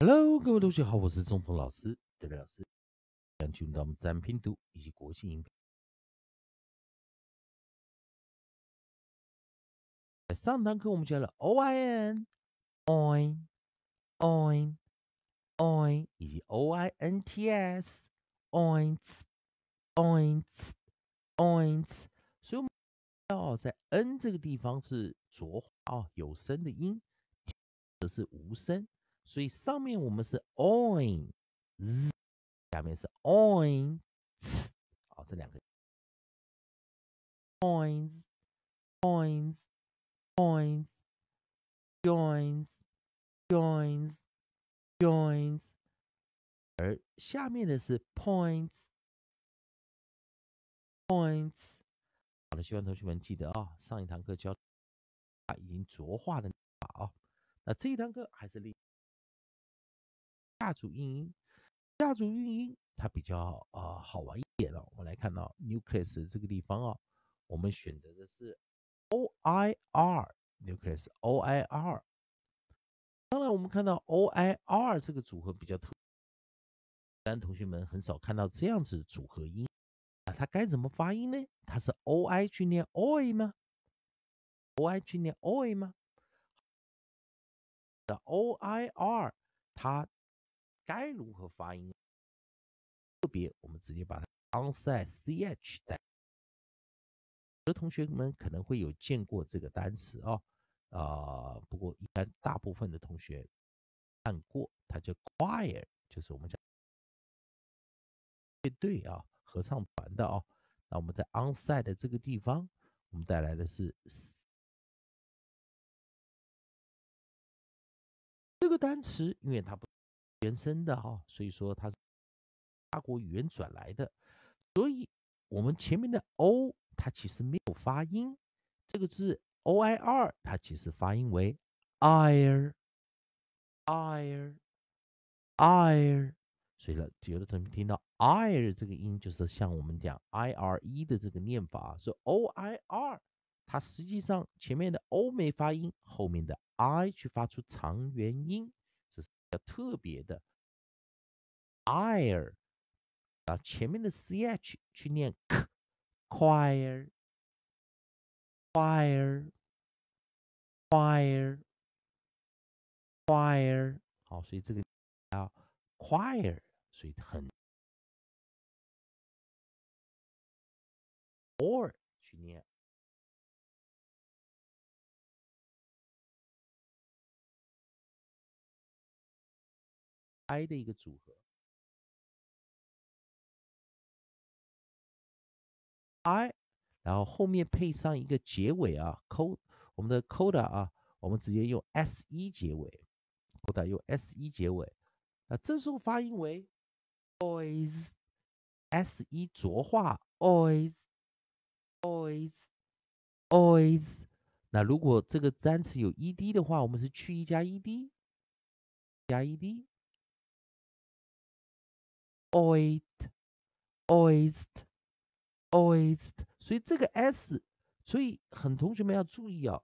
Hello，各位同学好，我是中通老师，德德老师。将进入到我们自然拼读以及国际音标。上堂课我们教了 o i n、oin、oin、oin 以及 o i n t s、oints、oints、oints，所以我们要在 n 这个地方是浊化啊，有声的音，这是无声。所以上面我们是 oin z，下面是 oin s，好，这两个 points points points joins joins joins，而下面的是 points points。好的，希望同学们记得啊，上一堂课教啊已经浊化的法啊，那这一堂课还是利。下组韵音，下组韵音它比较啊好玩一点哦。我们来看到 nucleus 这个地方啊，我们选择的是 o i r nucleus o i r。当然，我们看到 o i r 这个组合比较特，但同学们很少看到这样子组合音啊。它该怎么发音呢？它是 o i 去念 oi 吗？o i 去念 oi 吗？的 o i r 它。该如何发音？特别，我们直接把它 onside ch 带。有的同学们可能会有见过这个单词啊，啊，不过一般大部分的同学看过，它叫 choir，就是我们讲乐队啊，合唱团的啊。那我们在 onside 的这个地方，我们带来的是这个单词，因为它不。原生的哈，所以说它是法国语言转来的，所以我们前面的 o 它其实没有发音，这个字 o i r 它其实发音为 ir，ir，ir，所以呢，有的同学听到 ir 这个音，就是像我们讲 i r e 的这个念法，所以 o i r 它实际上前面的 o 没发音，后面的 i 去发出长元音。较特别的，ire，啊，前面的 ch 去念 choir，choir，choir，choir，好，所以这个啊 choir，所以很 or I 的一个组合，I，然后后面配上一个结尾啊，co 我们的 coda 啊，我们直接用 s 一结尾，coda 用 s 一结尾，那这时候发音为 always，s 一浊化，always，always，always，那如果这个单词有 ed 的话，我们是去一加 ed，加 ed。Oid, oist, oist，所以这个 s，所以很同学们要注意啊。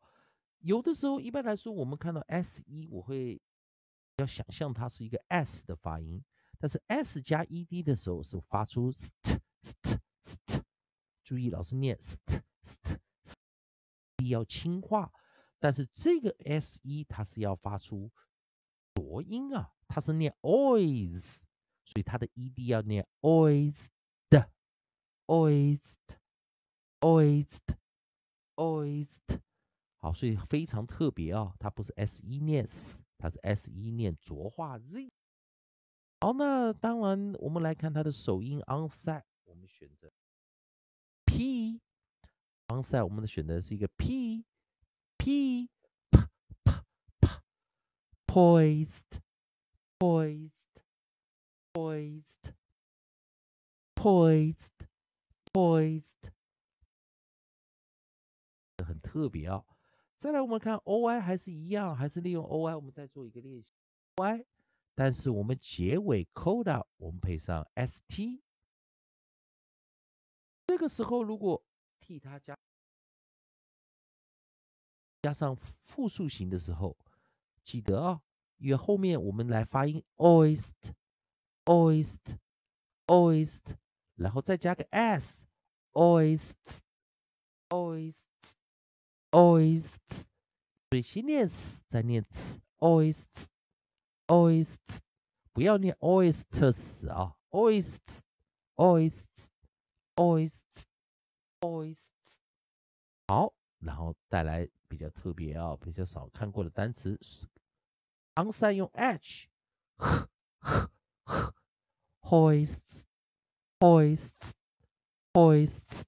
有的时候，一般来说，我们看到 s 一，我会要想象它是一个 s 的发音，但是 s 加 ed 的时候是发出 st st st。注意，老师念 st st st，要轻化，但是这个 s 一它是要发出浊音啊，它是念 ois。所以它的 ed 要念 oist，oist，oist，oist。好，所以非常特别啊，它不是 s 一念 s，它是 s 一念浊化 z。好，那当然我们来看它的首音 onset，我们选择 p onset，我们的选择是一个 p p p p p。poised, poised, poised，poised, poised，很特别啊。再来，我们看 o i 还是一样，还是利用 o i，我们再做一个练习。O i，但是我们结尾 coda 我们配上 s t，这个时候如果替它加加上复数型的时候，记得啊，因为后面我们来发音 oist oyst oyst 然后再加个 s oyst oyst oyst 所以先念 s，再念 oyst oyst 不要念 oysters 啊 oyst oyst oyst oyst oyst。好，然后带来比较特别啊，比较少看过的单词。onside 用 h，hoists，hoists，hoists。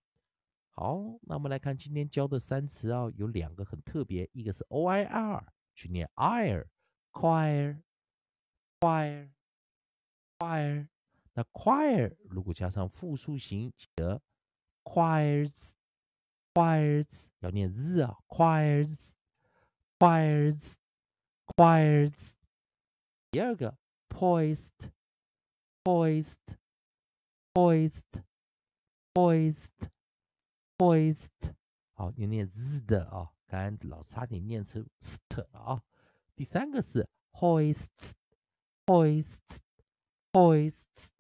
好，那我们来看今天教的三词啊，有两个很特别，一个是 o i r，去念 ire，choir，choir，choir。那 choir 如果加上复数形，记得 choirs。choirs 要念 z 啊，choirs，choirs，choirs。第二个 poised，poised，poised，poised。好，要念 z 的啊，刚刚老差点念成 st 了啊。第三个是 hoist, hoist, hoist，。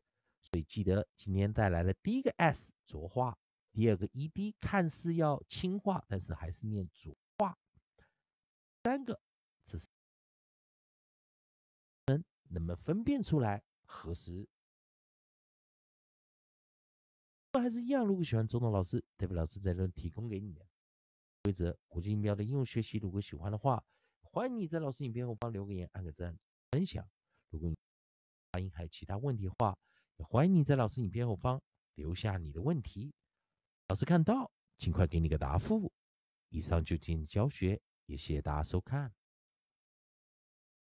所以记得今天带来的第一个 s 浊化。第二个 ed 看似要轻化，但是还是念浊化。三个，这是能能不能分辨出来？何时？还是一样。如果喜欢周董老师，代表老师在这提供给你的规则、国际音标的应用学习，如果喜欢的话，欢迎你在老师影片后方留个言、按个赞、分享。如果你发音还有其他问题的话，也欢迎你在老师影片后方留下你的问题。老师看到，尽快给你个答复。以上就进行教学，也谢谢大家收看。